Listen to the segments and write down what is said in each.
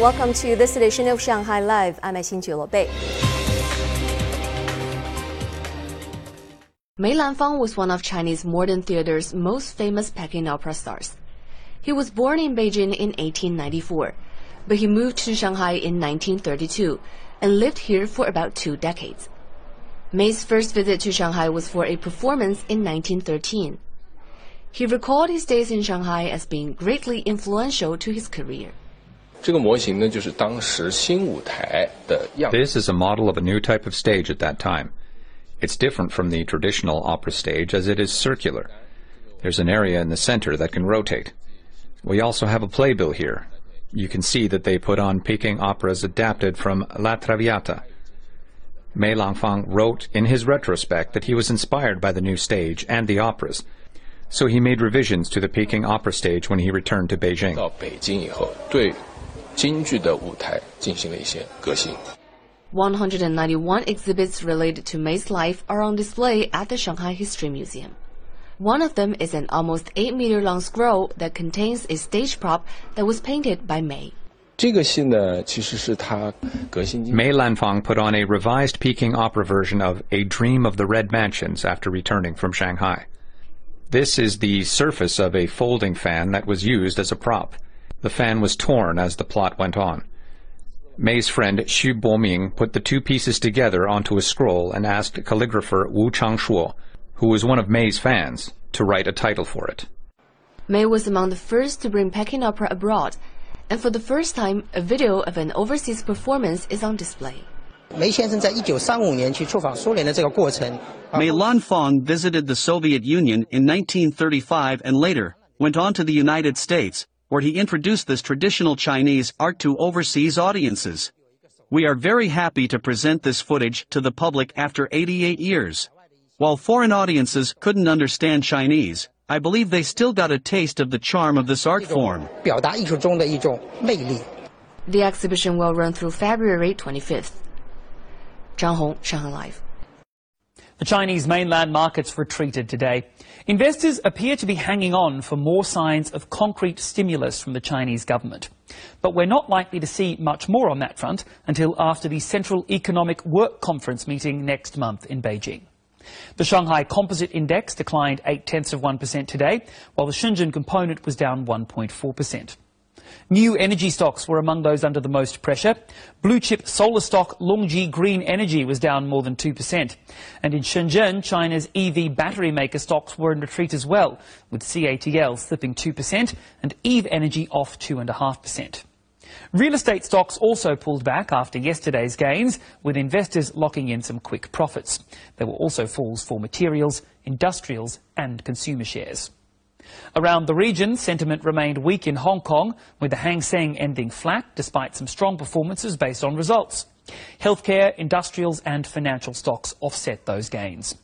Welcome to this edition of Shanghai Live. I'm Xin Bei. Mei Lanfang was one of Chinese modern theater's most famous Peking opera stars. He was born in Beijing in 1894, but he moved to Shanghai in 1932 and lived here for about two decades. Mei's first visit to Shanghai was for a performance in 1913. He recalled his days in Shanghai as being greatly influential to his career. This is a model of a new type of stage at that time. It's different from the traditional opera stage as it is circular. There's an area in the center that can rotate. We also have a playbill here. You can see that they put on Peking operas adapted from La Traviata. Mei Lanfang wrote in his retrospect that he was inspired by the new stage and the operas, so he made revisions to the Peking opera stage when he returned to Beijing. 191 exhibits related to Mei's life are on display at the Shanghai History Museum. One of them is an almost 8 meter long scroll that contains a stage prop that was painted by Mei. Mei Lanfang put on a revised Peking opera version of A Dream of the Red Mansions after returning from Shanghai. This is the surface of a folding fan that was used as a prop. The fan was torn as the plot went on. Mei's friend Xu Boming put the two pieces together onto a scroll and asked calligrapher Wu Changshuo, who was one of Mei's fans, to write a title for it. Mei was among the first to bring Peking opera abroad, and for the first time, a video of an overseas performance is on display. Mei Lanfang visited the Soviet Union in 1935 and later went on to the United States, where he introduced this traditional Chinese art to overseas audiences. We are very happy to present this footage to the public after 88 years. While foreign audiences couldn't understand Chinese, I believe they still got a taste of the charm of this art form. The exhibition will run through February 25th. Zhang Hong, Shanghai Live. The Chinese mainland markets retreated today. Investors appear to be hanging on for more signs of concrete stimulus from the Chinese government. But we're not likely to see much more on that front until after the Central Economic Work Conference meeting next month in Beijing. The Shanghai Composite Index declined 8 tenths of 1% today, while the Shenzhen component was down 1.4%. New energy stocks were among those under the most pressure. Blue chip solar stock LONGi Green Energy was down more than 2%. And in Shenzhen, China's EV battery maker stocks were in retreat as well, with CATL slipping 2% and Eve Energy off 2.5%. Real estate stocks also pulled back after yesterday's gains, with investors locking in some quick profits. There were also falls for materials, industrials and consumer shares. Around the region, sentiment remained weak in Hong Kong, with the Hang Seng ending flat despite some strong performances based on results. Healthcare, industrials and financial stocks offset those gains.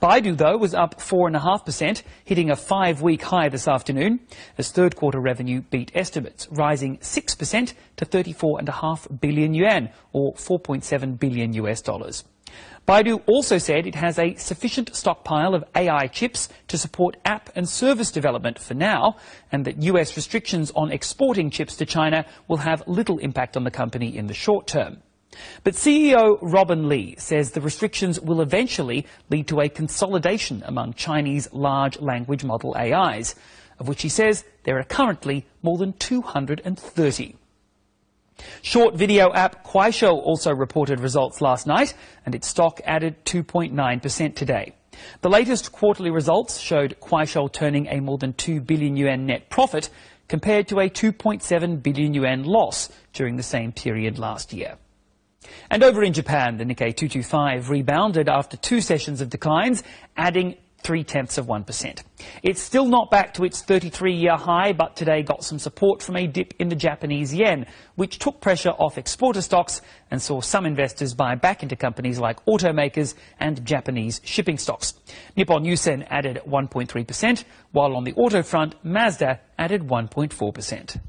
Baidu, though, was up 4.5%, hitting a five-week high this afternoon, as third-quarter revenue beat estimates, rising 6% to 34.5 billion yuan, or 4.7 billion US dollars. Baidu also said it has a sufficient stockpile of AI chips to support app and service development for now, and that US restrictions on exporting chips to China will have little impact on the company in the short term. But CEO Robin Li says the restrictions will eventually lead to a consolidation among Chinese large language model AIs, of which he says there are currently more than 230. Short video app Kuaishou also reported results last night, and its stock added 2.9% today. The latest quarterly results showed Kuaishou turning a more than 2 billion yuan net profit compared to a 2.7 billion yuan loss during the same period last year. And over in Japan, the Nikkei 225 rebounded after two sessions of declines, adding three-tenths of 1%. It's still not back to its 33-year high, but today got some support from a dip in the Japanese yen, which took pressure off exporter stocks and saw some investors buy back into companies like automakers and Japanese shipping stocks. Nippon Yusen added 1.3%, while on the auto front, Mazda added 1.4%.